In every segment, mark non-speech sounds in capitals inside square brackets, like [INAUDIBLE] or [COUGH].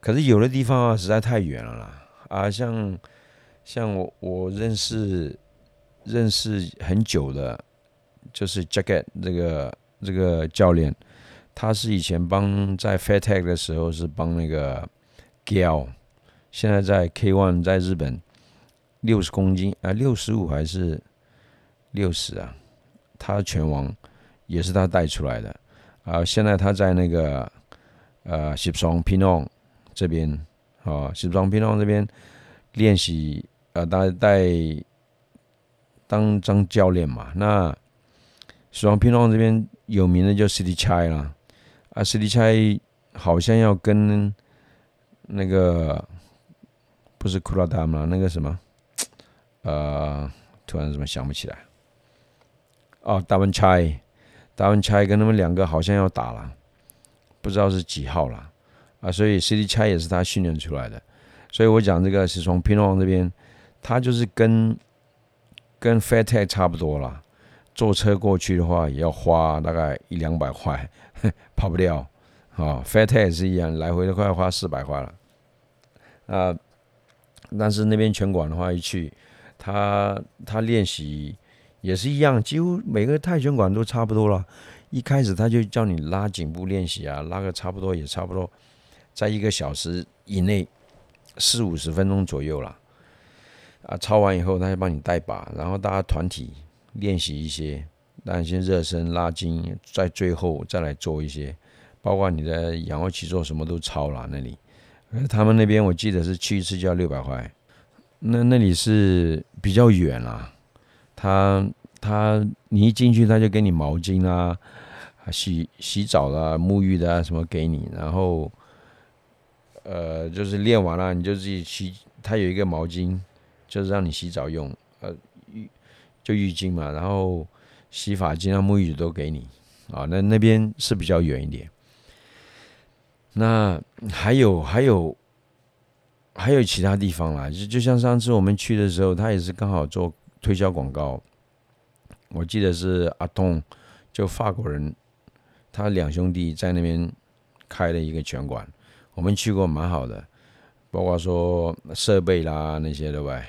可是有的地方啊，实在太远了啦啊，像像我我认识认识很久的，就是 Jacket 这个这个教练，他是以前帮在 Fairtech 的时候是帮那个 Gal，现在在 K One 在日本六十公斤啊，六十五还是六十啊？他拳王也是他带出来的啊，现在他在那个呃 ships on pinong。这边啊，西装平浪这边练习呃，带带当当教练嘛。那西装平浪这边有名的叫 City Chai 啦，啊，City Chai 好像要跟那个不是库拉达嘛，那个什么呃，突然怎么想不起来？哦，达文 Chai，达文 Chai 跟他们两个好像要打了，不知道是几号了。啊，所以 CD 差也是他训练出来的，所以我讲这个是从平王这边，他就是跟跟 f a t t e c 差不多了，坐车过去的话也要花大概一两百块，跑不掉。啊，Fairtech 也是一样，来回都快花四百块了。啊，但是那边拳馆的话一去，他他练习也是一样，几乎每个泰拳馆都差不多了。一开始他就叫你拉颈部练习啊，拉个差不多也差不多。在一个小时以内，四五十分钟左右了。啊，操完以后，他就帮你带把，然后大家团体练习一些，那先热身拉筋，在最后再来做一些，包括你的仰卧起坐什么都操了那里。他们那边我记得是去一次就要六百块，那那里是比较远啦。他他你一进去他就给你毛巾啊，洗洗澡啦、沐浴的什么给你，然后。呃，就是练完了，你就自己洗。它有一个毛巾，就是让你洗澡用。呃，浴就浴巾嘛，然后洗发精啊、沐浴乳都给你。啊，那那边是比较远一点。那还有还有还有其他地方啦，就就像上次我们去的时候，他也是刚好做推销广告。我记得是阿东，就法国人，他两兄弟在那边开了一个拳馆。我们去过蛮好的，包括说设备啦那些对吧？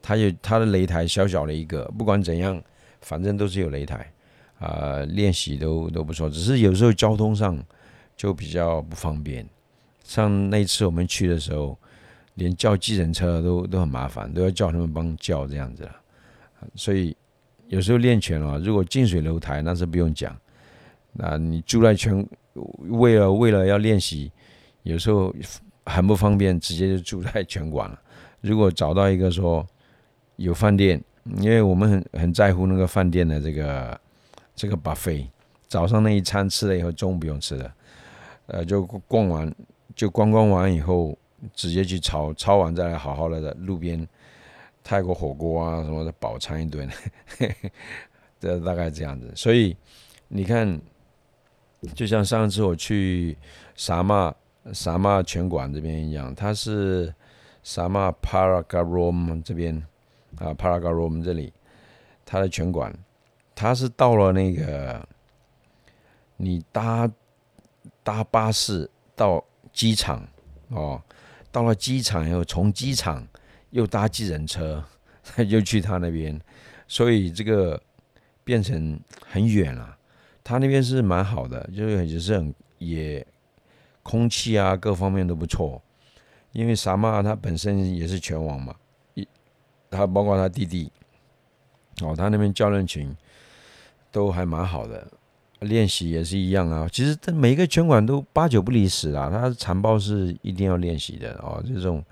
它有它的擂台小小的一个，不管怎样，反正都是有擂台啊，练习都都不错。只是有时候交通上就比较不方便。像那次我们去的时候，连叫计程车都都很麻烦，都要叫他们帮叫这样子了。所以有时候练拳啊，如果近水楼台那是不用讲。那你住在拳，为了为了要练习。有时候很不方便，直接就住在拳馆了。[LAUGHS] 如果找到一个说有饭店，因为我们很很在乎那个饭店的这个这个 buffet，早上那一餐吃了以后，中午不用吃了。呃，就逛完就观光完以后，直接去抄抄完再来好好的在路边泰国火锅啊什么的饱餐一顿，这 [LAUGHS] 大概这样子。所以你看，就像上次我去沙马。萨马拳馆这边一样，它是萨马 Paragarom 这边啊，Paragarom 这里，它的拳馆，它是到了那个你搭搭巴士到机场哦，到了机场以后，从机场又搭计程车，[LAUGHS] 又去他那边，所以这个变成很远了。他那边是蛮好的，就是也是很也。空气啊，各方面都不错。因为萨马他本身也是拳王嘛，一他包括他弟弟，哦，他那边教练群都还蛮好的，练习也是一样啊。其实他每一个拳馆都八九不离十啊，他残暴是一定要练习的哦。这种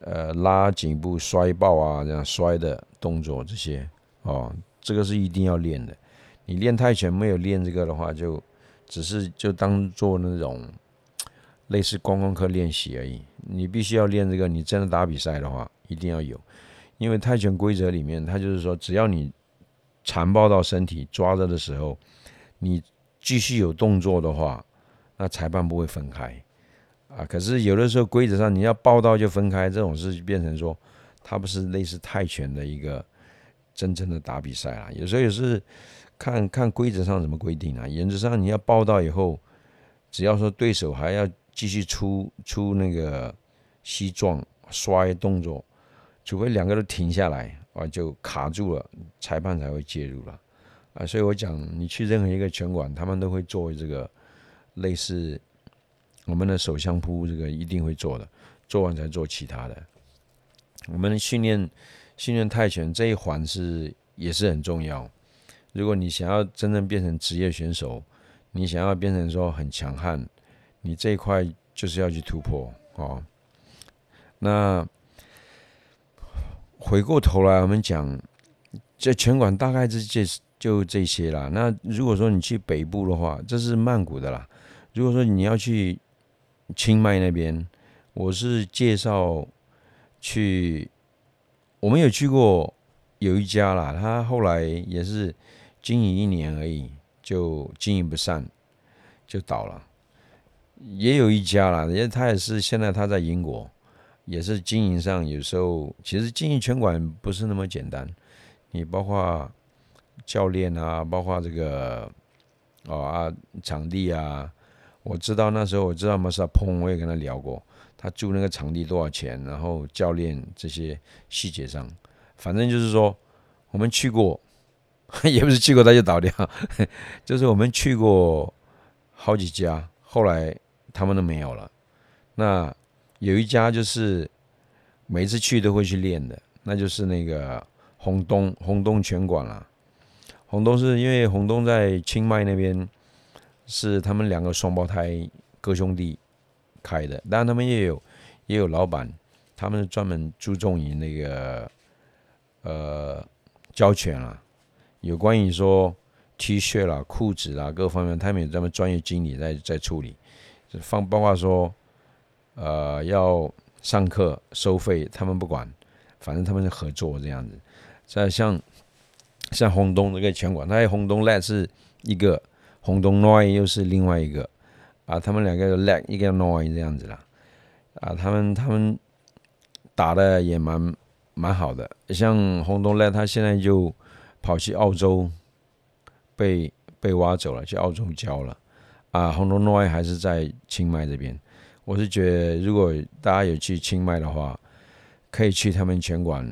呃拉颈部摔爆啊，这样摔的动作这些哦，这个是一定要练的。你练泰拳没有练这个的话，就只是就当做那种。类似观光课练习而已，你必须要练这个。你真的打比赛的话，一定要有，因为泰拳规则里面，它就是说，只要你缠抱到身体抓着的时候，你继续有动作的话，那裁判不会分开啊。可是有的时候规则上，你要抱到就分开，这种事变成说，它不是类似泰拳的一个真正的打比赛啊。有时候也是看看规则上怎么规定啊。原则上你要抱到以后，只要说对手还要。继续出出那个膝撞摔动作，除非两个都停下来啊，就卡住了，裁判才会介入了啊。所以我讲，你去任何一个拳馆，他们都会做这个类似我们的手相扑，这个一定会做的，做完才做其他的。我们训练训练泰拳这一环是也是很重要。如果你想要真正变成职业选手，你想要变成说很强悍，你这一块就是要去突破哦。那回过头来，我们讲这拳馆大概是这就这些啦。那如果说你去北部的话，这是曼谷的啦。如果说你要去清迈那边，我是介绍去，我们有去过有一家啦，他后来也是经营一年而已。就经营不善，就倒了。也有一家啦，因为他也是现在他在英国，也是经营上有时候其实经营拳馆不是那么简单。你包括教练啊，包括这个哦啊场地啊，我知道那时候我知道马萨碰，我也跟他聊过，他租那个场地多少钱，然后教练这些细节上，反正就是说我们去过。[LAUGHS] 也不是去过他就倒掉，[LAUGHS] 就是我们去过好几家，后来他们都没有了。那有一家就是每次去都会去练的，那就是那个红东红东拳馆了。红东是因为红东在清迈那边是他们两个双胞胎哥兄弟开的，当然他们也有也有老板，他们是专门注重于那个呃教拳啊。有关于说 T 恤啦、裤子啦各方面，他们有专门专业经理在在处理，放包括说，呃，要上课收费，他们不管，反正他们是合作这样子。再像像红东这个拳馆，他红东 leg 是一个，红东 noi 又是另外一个，啊，他们两个 leg 一个 noi 这样子啦，啊，他们他们打的也蛮蛮好的，像红东 leg 他现在就。跑去澳洲，被被挖走了，去澳洲教了。啊，红龙诺还是在清迈这边。我是觉得，如果大家有去清迈的话，可以去他们拳馆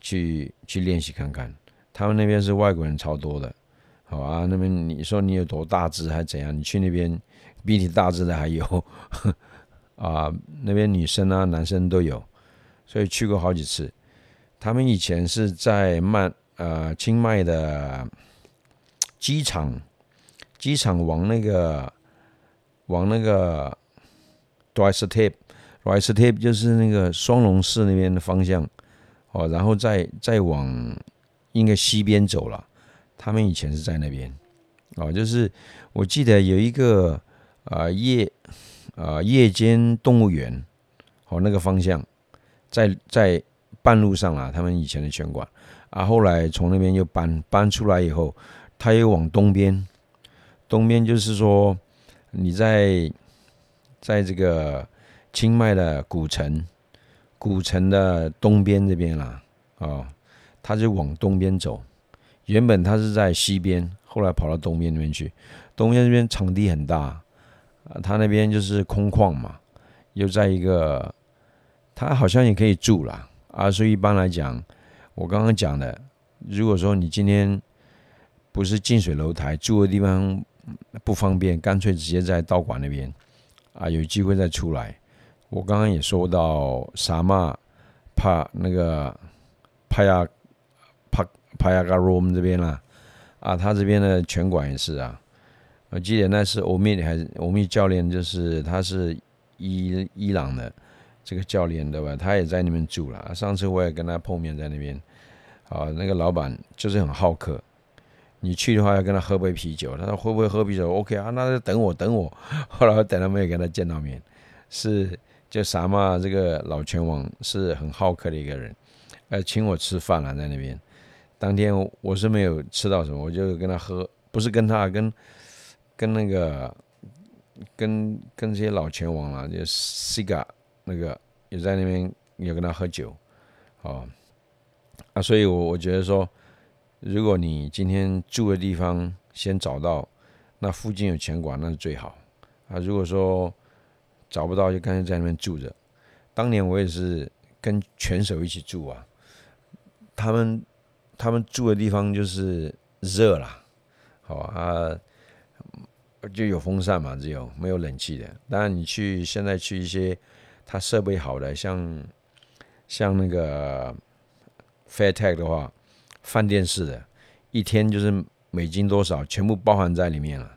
去去练习看看。他们那边是外国人超多的，好啊。那边你说你有多大只还怎样？你去那边比你大只的还有 [LAUGHS] 啊。那边女生啊、男生都有，所以去过好几次。他们以前是在曼。呃，清迈的机场，机场往那个往那个 d r i s t a p e d r i s t a p 就是那个双龙寺那边的方向哦，然后再再往应该西边走了。他们以前是在那边哦，就是我记得有一个啊夜啊夜间动物园哦，那个方向在在半路上啊，他们以前的拳馆。啊，后来从那边又搬搬出来以后，他又往东边，东边就是说你在在这个清迈的古城，古城的东边这边啦，啊，他就往东边走。原本他是在西边，后来跑到东边那边去。东边这边场地很大，啊，他那边就是空旷嘛，又在一个，他好像也可以住了啊，所以一般来讲。我刚刚讲的，如果说你今天不是近水楼台，住的地方不方便，干脆直接在道馆那边啊，有机会再出来。我刚刚也说到沙马帕那个帕亚帕帕亚嘎罗我们这边啦，啊，他这边的拳馆也是啊。我记得那是欧米还是欧米教练，就是他是伊伊朗的。这个教练对吧？他也在那边住了。上次我也跟他碰面在那边，啊，那个老板就是很好客。你去的话要跟他喝杯啤酒，他说会不会喝啤酒？OK 啊，那就等我等我。[LAUGHS] 后来我等了没有跟他见到面，是就啥嘛？这个老拳王是很好客的一个人，呃，请我吃饭了在那边。当天我是没有吃到什么，我就跟他喝，不是跟他跟跟那个跟跟这些老拳王了，就 Cigar。那个也在那边有跟他喝酒，哦，啊，所以，我我觉得说，如果你今天住的地方先找到，那附近有拳馆，那是最好。啊，如果说找不到就干脆在那边住着。当年我也是跟拳手一起住啊，他们他们住的地方就是热啦，好啊，就有风扇嘛，只有没有冷气的。当然你去现在去一些它设备好的，像像那个 Fairtech 的话，饭店式的，一天就是美金多少，全部包含在里面了。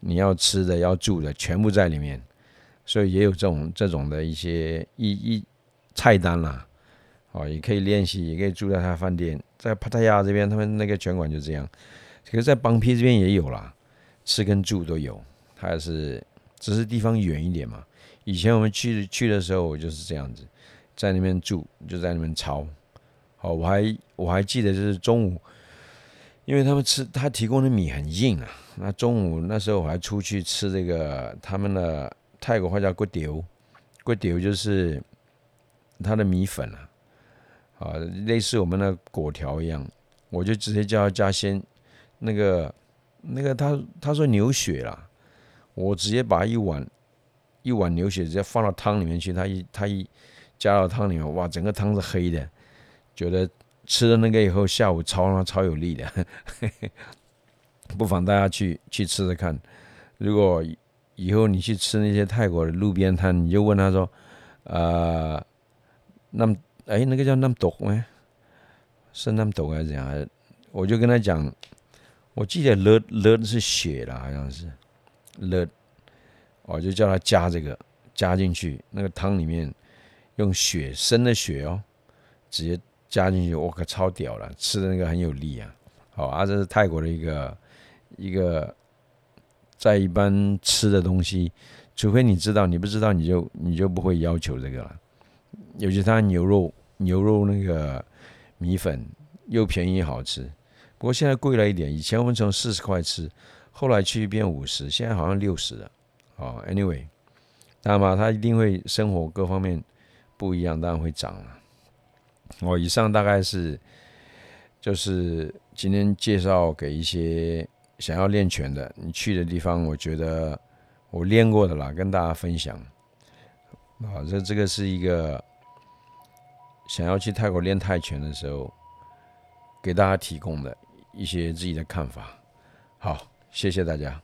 你要吃的、要住的，全部在里面。所以也有这种这种的一些一一菜单啦，哦，也可以练习，也可以住在他饭店，在帕泰亚这边，他们那个拳馆就这样。可是，在邦皮这边也有啦，吃跟住都有，他也是只是地方远一点嘛。以前我们去去的时候，我就是这样子，在那边住，就在那边抄。哦，我还我还记得就是中午，因为他们吃他提供的米很硬啊，那中午那时候我还出去吃这个他们的。泰国话叫锅丢，锅丢就是它的米粉啊，啊，类似我们的果条一样，我就直接叫他加鲜，那个那个他他说牛血啦，我直接把一碗一碗牛血直接放到汤里面去，他一他一加到汤里面，哇，整个汤是黑的，觉得吃了那个以后下午超超有力的，[LAUGHS] 不妨大家去去吃吃看，如果。以后你去吃那些泰国的路边摊，你就问他说：“呃，那么哎，那个叫那么毒吗？是那么毒还是怎样？”我就跟他讲，我记得勒勒的是血了，好像是勒，我就叫他加这个加进去那个汤里面，用血生的血哦，直接加进去，我可超屌了，吃的那个很有力啊。好啊，这是泰国的一个一个。在一般吃的东西，除非你知道，你不知道你就你就不会要求这个了。尤其它牛肉牛肉那个米粉又便宜好吃，不过现在贵了一点。以前我们从四十块吃，后来去变五十，现在好像六十了。哦，anyway，那么，它一定会生活各方面不一样，当然会涨了。我以上大概是就是今天介绍给一些。想要练拳的，你去的地方，我觉得我练过的啦，跟大家分享。啊，这这个是一个想要去泰国练泰拳的时候，给大家提供的一些自己的看法。好，谢谢大家。